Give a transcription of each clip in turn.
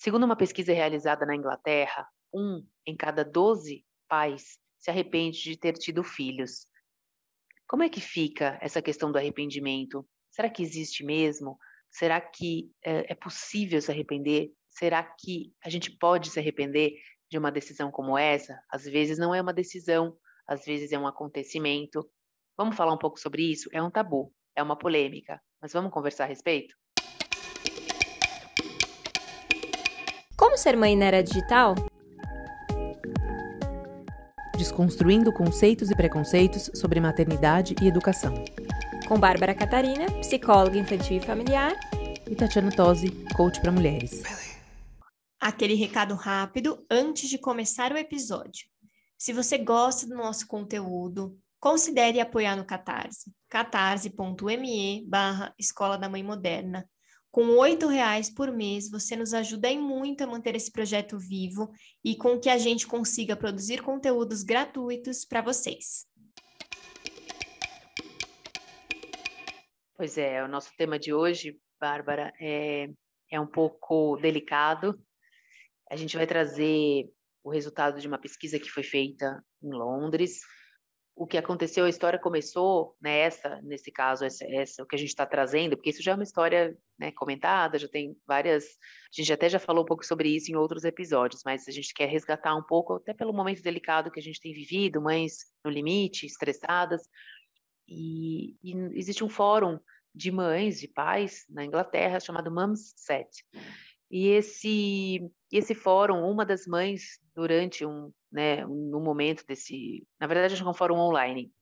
Segundo uma pesquisa realizada na Inglaterra, um em cada 12 pais se arrepende de ter tido filhos. Como é que fica essa questão do arrependimento? Será que existe mesmo? Será que é, é possível se arrepender? Será que a gente pode se arrepender de uma decisão como essa? Às vezes não é uma decisão, às vezes é um acontecimento. Vamos falar um pouco sobre isso? É um tabu, é uma polêmica, mas vamos conversar a respeito? Ser mãe na era digital? Desconstruindo conceitos e preconceitos sobre maternidade e educação com Bárbara Catarina, psicóloga infantil e familiar, e Tatiana Tosi, coach para mulheres. Aquele recado rápido antes de começar o episódio. Se você gosta do nosso conteúdo, considere apoiar no Catarse, catarse.me barra Escola da Mãe Moderna. Com R$ reais por mês, você nos ajuda em muito a manter esse projeto vivo e com que a gente consiga produzir conteúdos gratuitos para vocês. Pois é, o nosso tema de hoje, Bárbara, é, é um pouco delicado. A gente vai trazer o resultado de uma pesquisa que foi feita em Londres. O que aconteceu, a história começou nessa, né, nesse caso, essa, essa o que a gente está trazendo, porque isso já é uma história né, comentada, já tem várias. A gente até já falou um pouco sobre isso em outros episódios, mas a gente quer resgatar um pouco, até pelo momento delicado que a gente tem vivido, mães no limite, estressadas, e, e, existe um fórum de mães, de pais na Inglaterra chamado Mums Set. E esse esse fórum, uma das mães durante um, né, no momento desse, na verdade é um fórum online.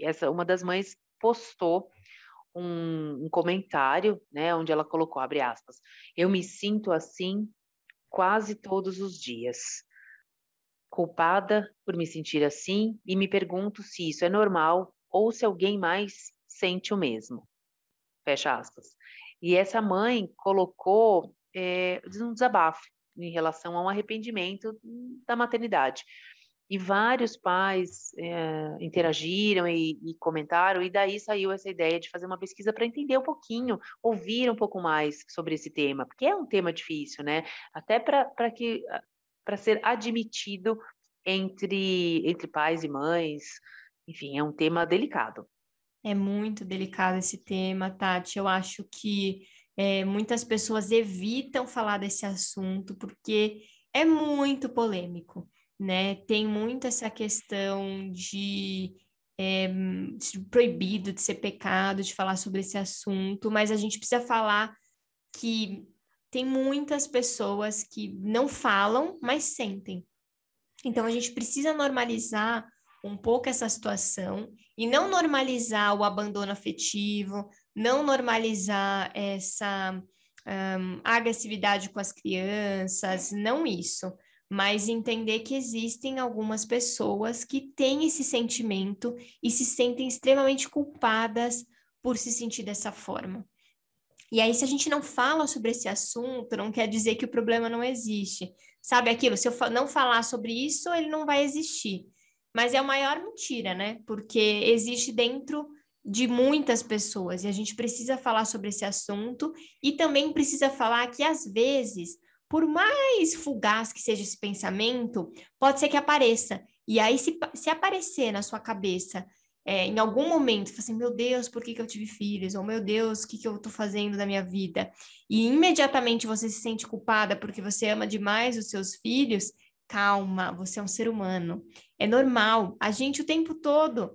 Essa uma das mães postou um, um comentário, né, onde ela colocou abre aspas: "Eu me sinto assim quase todos os dias." culpada por me sentir assim e me pergunto se isso é normal ou se alguém mais sente o mesmo. Fecha aspas. E essa mãe colocou é, um desabafo em relação a um arrependimento da maternidade. E vários pais é, interagiram e, e, comentaram, e daí saiu essa ideia de fazer uma pesquisa para entender um pouquinho, ouvir um pouco mais sobre esse tema, porque é um tema difícil, né? Até para que para ser admitido entre, entre pais e mães, enfim, é um tema delicado. É muito delicado esse tema, Tati. Eu acho que é, muitas pessoas evitam falar desse assunto porque é muito polêmico, né? Tem muito essa questão de, é, proibido, de ser pecado, de falar sobre esse assunto, mas a gente precisa falar que tem muitas pessoas que não falam, mas sentem. Então a gente precisa normalizar um pouco essa situação e não normalizar o abandono afetivo, não normalizar essa um, agressividade com as crianças, não isso, mas entender que existem algumas pessoas que têm esse sentimento e se sentem extremamente culpadas por se sentir dessa forma. E aí, se a gente não fala sobre esse assunto, não quer dizer que o problema não existe. Sabe aquilo? Se eu não falar sobre isso, ele não vai existir. Mas é a maior mentira, né? Porque existe dentro de muitas pessoas e a gente precisa falar sobre esse assunto e também precisa falar que às vezes, por mais fugaz que seja esse pensamento, pode ser que apareça. E aí, se, se aparecer na sua cabeça é, em algum momento, assim, meu Deus, por que, que eu tive filhos? Ou meu Deus, o que, que eu estou fazendo da minha vida? E imediatamente você se sente culpada porque você ama demais os seus filhos, calma, você é um ser humano. É normal. A gente o tempo todo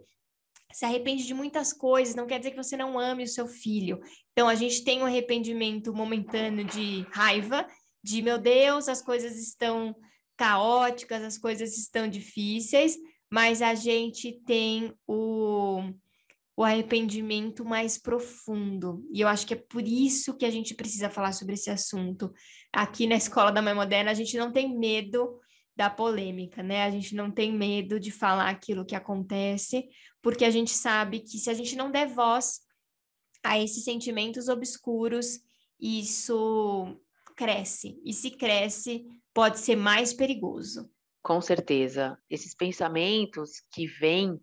se arrepende de muitas coisas, não quer dizer que você não ame o seu filho. Então, a gente tem um arrependimento momentâneo de raiva, de meu Deus, as coisas estão caóticas, as coisas estão difíceis, mas a gente tem o, o arrependimento mais profundo. E eu acho que é por isso que a gente precisa falar sobre esse assunto. Aqui na Escola da Mãe Moderna, a gente não tem medo da polêmica, né? A gente não tem medo de falar aquilo que acontece, porque a gente sabe que se a gente não der voz a esses sentimentos obscuros, isso cresce. E se cresce, pode ser mais perigoso. Com certeza. Esses pensamentos que vêm,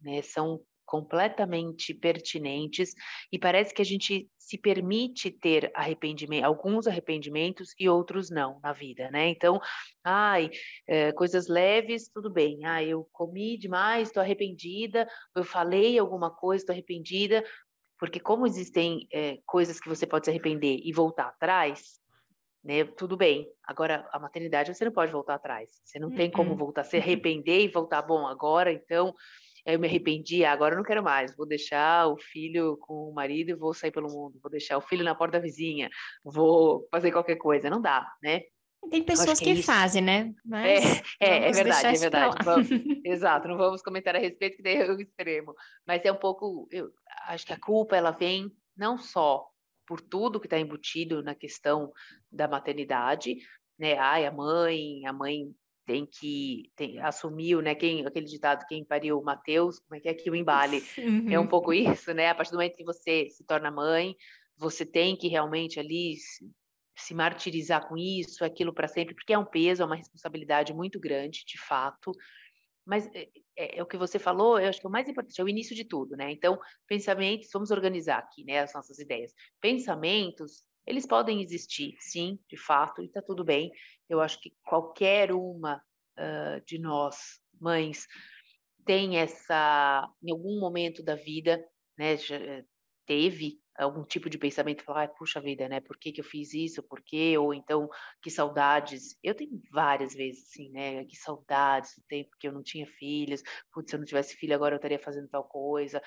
né, são completamente pertinentes e parece que a gente se permite ter arrependimento, alguns arrependimentos e outros não na vida, né? Então, ai, é, coisas leves, tudo bem. Ah, eu comi demais, estou arrependida. Eu falei alguma coisa, estou arrependida. Porque como existem é, coisas que você pode se arrepender e voltar atrás, né? Tudo bem. Agora, a maternidade você não pode voltar atrás. Você não tem como uhum. voltar, se arrepender e voltar, bom, agora então eu me arrependi, agora eu não quero mais, vou deixar o filho com o marido e vou sair pelo mundo, vou deixar o filho na porta da vizinha, vou fazer qualquer coisa, não dá, né? Tem pessoas que, que é fazem, né? Mas é, é, é verdade, é verdade. Vamos, exato, não vamos comentar a respeito, que daí é o extremo. Mas é um pouco, eu acho que a culpa, ela vem não só por tudo que está embutido na questão da maternidade, né? Ai, a mãe, a mãe tem que tem, assumiu, né? Quem aquele ditado quem pariu Mateus, como é que é que o embale uhum. é um pouco isso, né? A partir do momento que você se torna mãe, você tem que realmente ali se, se martirizar com isso, aquilo para sempre, porque é um peso, é uma responsabilidade muito grande, de fato. Mas é, é, é, o que você falou, eu acho que é o mais importante, é o início de tudo, né? Então, pensamentos, vamos organizar aqui, né, as nossas ideias. Pensamentos, eles podem existir, sim, de fato, e está tudo bem. Eu acho que qualquer uma uh, de nós, mães, tem essa, em algum momento da vida, né, eh, teve algum tipo de pensamento, falar, ah, puxa vida, né, por que que eu fiz isso, por quê, ou então, que saudades, eu tenho várias vezes, assim, né, que saudades do tempo que eu não tinha filhos, putz, se eu não tivesse filho agora eu estaria fazendo tal coisa,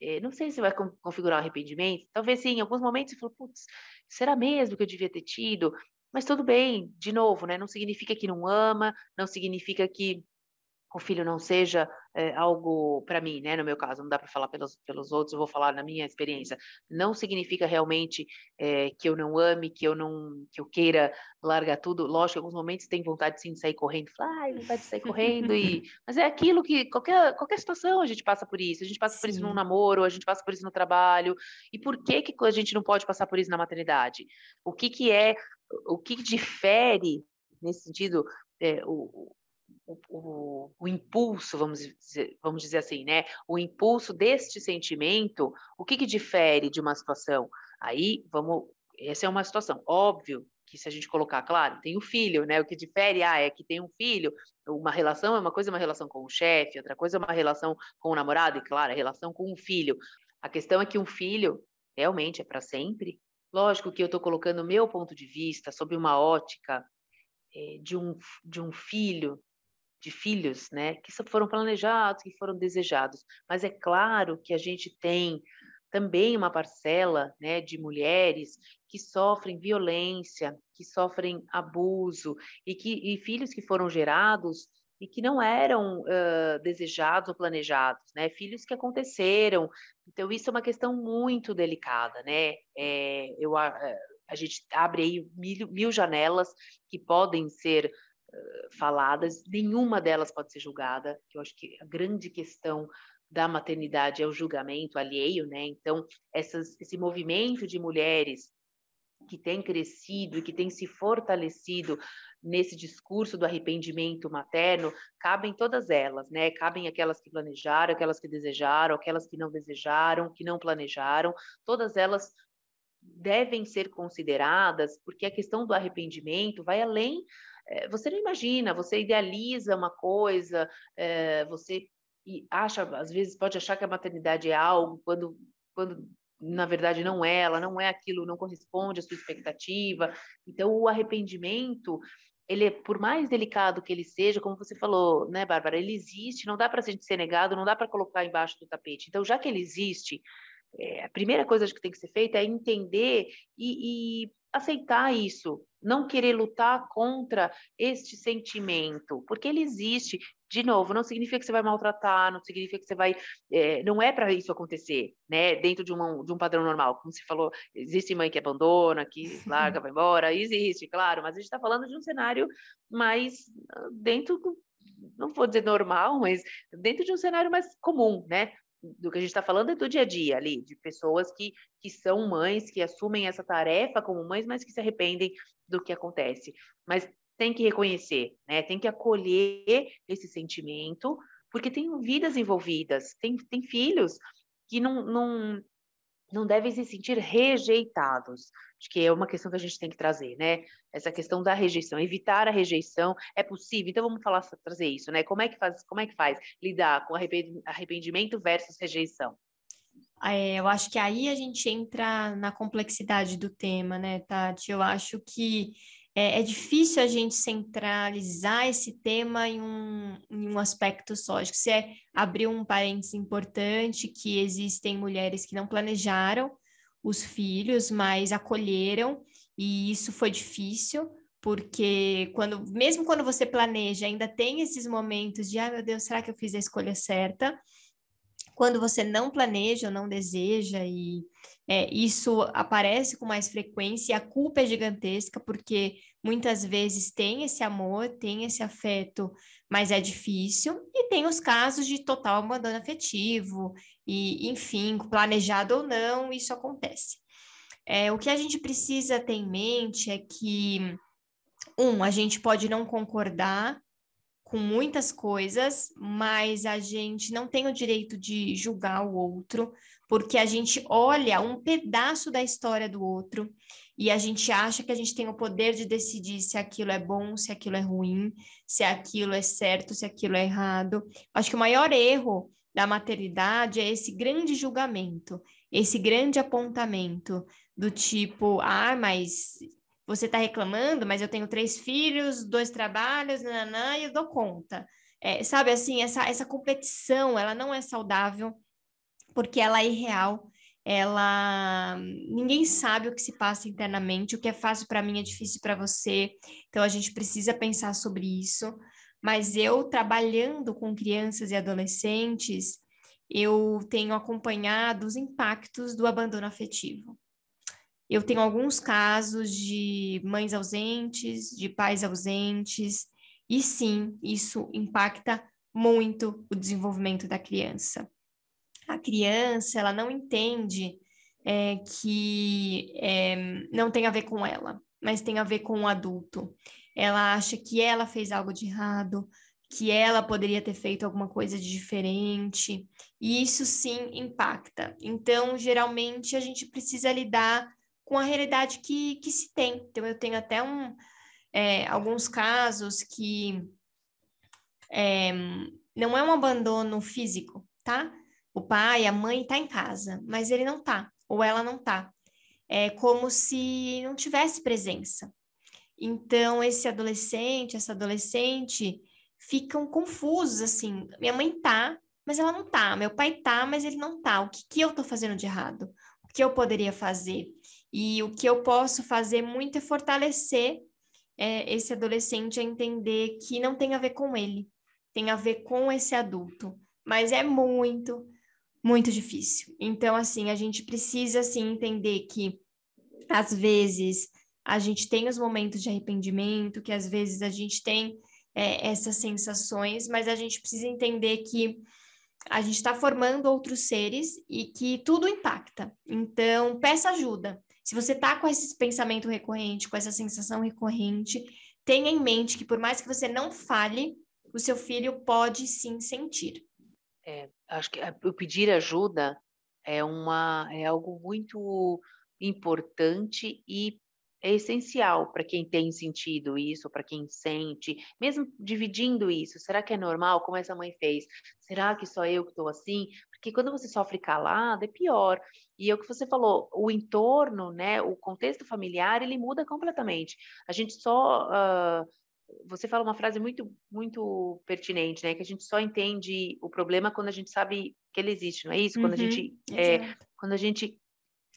é, não sei se vai configurar um arrependimento, talvez sim, em alguns momentos você falou, putz, será mesmo que eu devia ter tido? Mas tudo bem, de novo, né? Não significa que não ama, não significa que o filho não seja é, algo para mim, né? No meu caso, não dá para falar pelos, pelos outros, eu vou falar na minha experiência. Não significa realmente é, que eu não ame, que eu não, que eu queira largar tudo. Lógico, em alguns momentos tem vontade sim de sair correndo, falar, ai, vontade de sair correndo e, mas é aquilo que qualquer qualquer situação a gente passa por isso. A gente passa sim. por isso num namoro, a gente passa por isso no trabalho. E por que que a gente não pode passar por isso na maternidade? O que que é, o que difere nesse sentido é, o, o, o, impulso, vamos dizer, vamos dizer assim, né? O impulso deste sentimento, o que, que difere de uma situação? Aí, vamos, essa é uma situação, óbvio que se a gente colocar, claro, tem o filho, né? O que difere, ah, é que tem um filho, uma relação é uma coisa, uma relação com o chefe, outra coisa é uma relação com o namorado, e claro, a relação com o filho. A questão é que um filho realmente é para sempre. Lógico que eu estou colocando o meu ponto de vista sobre uma ótica é, de, um, de um filho de filhos, né, que foram planejados, que foram desejados. Mas é claro que a gente tem também uma parcela, né, de mulheres que sofrem violência, que sofrem abuso e que e filhos que foram gerados e que não eram uh, desejados ou planejados, né? Filhos que aconteceram. Então isso é uma questão muito delicada, né? É, eu a, a gente abre aí mil, mil janelas que podem ser faladas, nenhuma delas pode ser julgada, que eu acho que a grande questão da maternidade é o julgamento alheio, né? Então, essas, esse movimento de mulheres que tem crescido e que tem se fortalecido nesse discurso do arrependimento materno, cabem todas elas, né? Cabem aquelas que planejaram, aquelas que desejaram, aquelas que não desejaram, que não planejaram, todas elas devem ser consideradas, porque a questão do arrependimento vai além você não imagina, você idealiza uma coisa, é, você acha, às vezes pode achar que a maternidade é algo, quando, quando na verdade não é, ela não é aquilo, não corresponde à sua expectativa. Então, o arrependimento, ele, por mais delicado que ele seja, como você falou, né, Bárbara, ele existe, não dá para ser negado, não dá para colocar embaixo do tapete. Então, já que ele existe, é, a primeira coisa que tem que ser feita é entender e, e aceitar isso, não querer lutar contra este sentimento, porque ele existe. De novo, não significa que você vai maltratar, não significa que você vai. É, não é para isso acontecer, né? Dentro de, uma, de um padrão normal. Como você falou, existe mãe que abandona, que larga, vai embora, existe, claro, mas a gente está falando de um cenário mais ah, dentro não vou dizer normal, mas dentro de um cenário mais comum, né? Do que a gente está falando é do dia a dia ali, de pessoas que, que são mães, que assumem essa tarefa como mães, mas que se arrependem do que acontece. Mas tem que reconhecer, né? Tem que acolher esse sentimento, porque tem vidas envolvidas, tem, tem filhos que não, não, não devem se sentir rejeitados. Acho que é uma questão que a gente tem que trazer, né? Essa questão da rejeição, evitar a rejeição é possível. Então vamos falar trazer isso, né? Como é que faz? Como é que faz lidar com arrependimento versus rejeição? É, eu acho que aí a gente entra na complexidade do tema, né, Tati? Eu acho que é, é, difícil a gente centralizar esse tema em um, em um aspecto só. Acho que você abriu um parênteses importante que existem mulheres que não planejaram os filhos, mas acolheram, e isso foi difícil, porque quando, mesmo quando você planeja, ainda tem esses momentos de, ah, meu Deus, será que eu fiz a escolha certa? Quando você não planeja ou não deseja, e é, isso aparece com mais frequência, e a culpa é gigantesca, porque muitas vezes tem esse amor, tem esse afeto, mas é difícil, e tem os casos de total abandono afetivo, e, enfim, planejado ou não, isso acontece. É, o que a gente precisa ter em mente é que, um, a gente pode não concordar com muitas coisas, mas a gente não tem o direito de julgar o outro, porque a gente olha um pedaço da história do outro e a gente acha que a gente tem o poder de decidir se aquilo é bom, se aquilo é ruim, se aquilo é certo, se aquilo é errado. Acho que o maior erro da maternidade é esse grande julgamento, esse grande apontamento do tipo, ah, mas você está reclamando, mas eu tenho três filhos, dois trabalhos, nananã, e eu dou conta. É, sabe, assim, essa, essa competição, ela não é saudável, porque ela é irreal, ela... Ninguém sabe o que se passa internamente, o que é fácil para mim é difícil para você, então a gente precisa pensar sobre isso. Mas eu, trabalhando com crianças e adolescentes, eu tenho acompanhado os impactos do abandono afetivo. Eu tenho alguns casos de mães ausentes, de pais ausentes, e sim, isso impacta muito o desenvolvimento da criança. A criança, ela não entende é, que é, não tem a ver com ela, mas tem a ver com o adulto. Ela acha que ela fez algo de errado, que ela poderia ter feito alguma coisa de diferente, e isso sim impacta. Então, geralmente, a gente precisa lidar com a realidade que, que se tem. Então, eu tenho até um, é, alguns casos que é, não é um abandono físico, tá? O pai, a mãe está em casa, mas ele não tá, ou ela não tá. É como se não tivesse presença. Então, esse adolescente, essa adolescente ficam confusos, assim, minha mãe tá, mas ela não tá, meu pai tá, mas ele não tá. O que, que eu tô fazendo de errado? O que eu poderia fazer? E o que eu posso fazer muito é fortalecer é, esse adolescente a entender que não tem a ver com ele, tem a ver com esse adulto. Mas é muito, muito difícil. Então, assim, a gente precisa, assim, entender que, às vezes, a gente tem os momentos de arrependimento, que às vezes a gente tem é, essas sensações, mas a gente precisa entender que a gente está formando outros seres e que tudo impacta. Então, peça ajuda. Se você está com esse pensamento recorrente, com essa sensação recorrente, tenha em mente que por mais que você não fale, o seu filho pode sim sentir. É, acho que o pedir ajuda é uma é algo muito importante e é essencial para quem tem sentido isso, para quem sente, mesmo dividindo isso. Será que é normal, como essa mãe fez? Será que só eu que estou assim? Porque quando você sofre calado, é pior. E é o que você falou, o entorno, né, o contexto familiar, ele muda completamente. A gente só. Uh, você fala uma frase muito, muito pertinente, né? Que a gente só entende o problema quando a gente sabe que ele existe, não é isso? Quando a gente. Uhum, é, quando a gente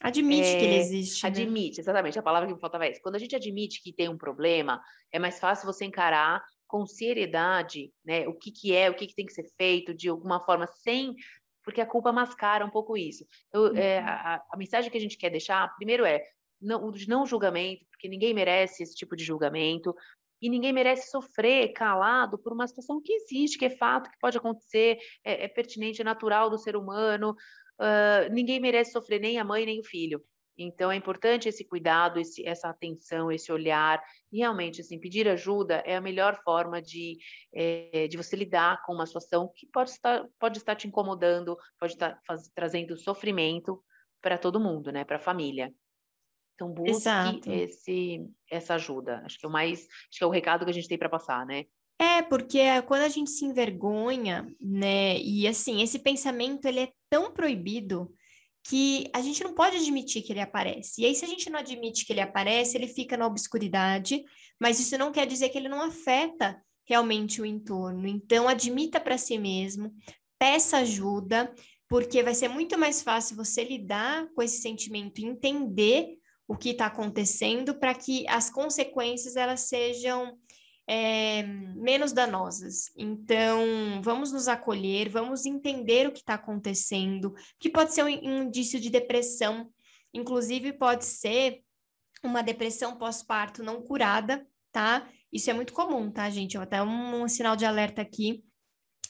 Admite é, que ele existe. Né? Admite, né? exatamente. A palavra que me faltava é essa. Quando a gente admite que tem um problema, é mais fácil você encarar com seriedade, né? O que, que é, o que, que tem que ser feito de alguma forma, sem. Porque a culpa mascara um pouco isso. Então, uhum. é, a, a, mensagem que a gente quer deixar, primeiro é não, de não julgamento, porque ninguém merece esse tipo de julgamento. E ninguém merece sofrer calado por uma situação que existe, que é fato, que pode acontecer, é, é pertinente, é natural do ser humano uh, ninguém merece sofrer, nem a mãe, nem o filho. Então é importante esse cuidado, esse, essa atenção, esse olhar. E realmente, assim, pedir ajuda é a melhor forma de, é, de você lidar com uma situação que pode estar, pode estar te incomodando, pode estar faz, trazendo sofrimento para todo mundo, né? Para a família. Então busque esse, essa ajuda. Acho que é o mais, acho que é o recado que a gente tem para passar, né? É, porque quando a gente se envergonha, né? E assim, esse pensamento ele é tão proibido que a gente não pode admitir que ele aparece. E aí, se a gente não admite que ele aparece, ele fica na obscuridade, mas isso não quer dizer que ele não afeta realmente o entorno. Então, admita para si mesmo, peça ajuda, porque vai ser muito mais fácil você lidar com esse sentimento e entender o que está acontecendo para que as consequências elas sejam é, menos danosas. Então, vamos nos acolher, vamos entender o que está acontecendo, que pode ser um, indício de depressão, inclusive pode ser uma depressão pós-parto não curada, tá? Isso é muito comum, tá, gente? Até um, um sinal de alerta aqui.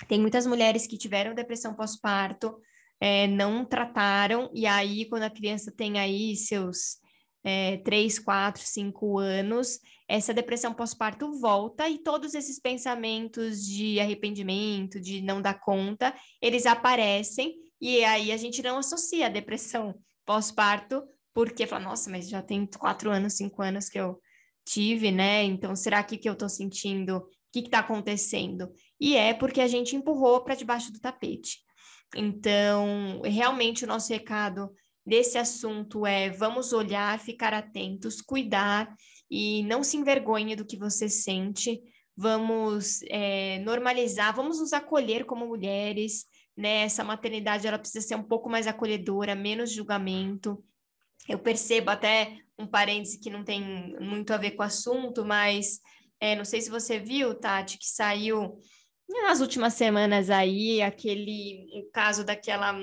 Tem muitas mulheres que tiveram depressão pós-parto, é, não trataram, e aí, quando a criança tem aí seus é, 3, 4, 5 anos, essa depressão pós-parto volta e todos esses pensamentos de arrependimento, de não dar conta, eles aparecem e aí a gente não associa a depressão pós-parto porque fala, nossa, mas já tem quatro anos, cinco anos que eu tive, né? Então, será que que eu tô sentindo? O que está acontecendo? E é porque a gente empurrou para debaixo do tapete. Então, realmente o nosso recado desse assunto é vamos olhar, ficar atentos, cuidar e não se envergonhe do que você sente. Vamos é, normalizar, vamos nos acolher como mulheres, né? Essa maternidade ela precisa ser um pouco mais acolhedora, menos julgamento. Eu percebo até um parêntese que não tem muito a ver com o assunto, mas é, não sei se você viu, Tati, que saiu nas últimas semanas aí aquele o caso daquela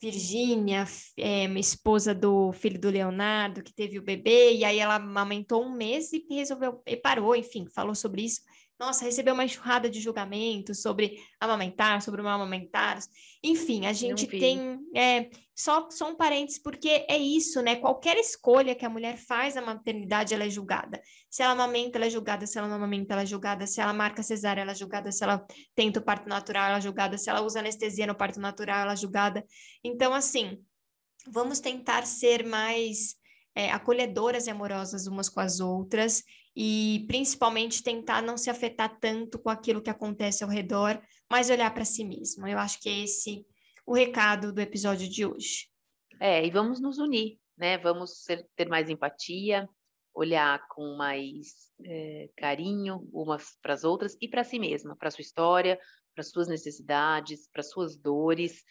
Virgínia, é, esposa do filho do Leonardo, que teve o bebê, e aí ela amamentou um mês e resolveu, e parou, enfim, falou sobre isso nossa, recebeu uma enxurrada de julgamentos sobre amamentar, sobre não amamentar. Enfim, a gente tem. É, só, só um parênteses, porque é isso, né? Qualquer escolha que a mulher faz na maternidade, ela é julgada. Se ela amamenta, ela é julgada. Se ela não amamenta, ela é julgada. Se ela marca cesárea, ela é julgada. Se ela tenta o parto natural, ela é julgada. Se ela usa anestesia no parto natural, ela é julgada. Então, assim, vamos tentar ser mais é, acolhedoras e amorosas umas com as outras e principalmente tentar não se afetar tanto com aquilo que acontece ao redor, mas olhar para si mesmo. Eu acho que é esse o recado do episódio de hoje. É, e vamos nos unir, né? Vamos ser, ter mais empatia, olhar com mais é, carinho umas para as outras e para si mesma, para sua história, para suas necessidades, para suas dores,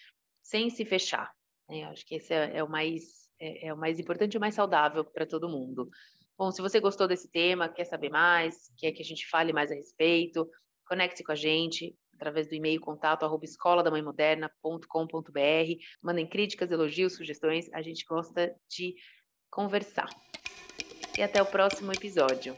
sem se fechar. Né? Acho que esse é, é o mais é, é, o mais importante e o mais saudável para todo mundo. Bom, se você gostou desse tema, quer saber mais, quer que a gente fale mais a respeito, conecte-se com a gente através do e-mail contato arroba. Mandem críticas, elogios, sugestões, a gente gosta de conversar. E até o próximo episódio.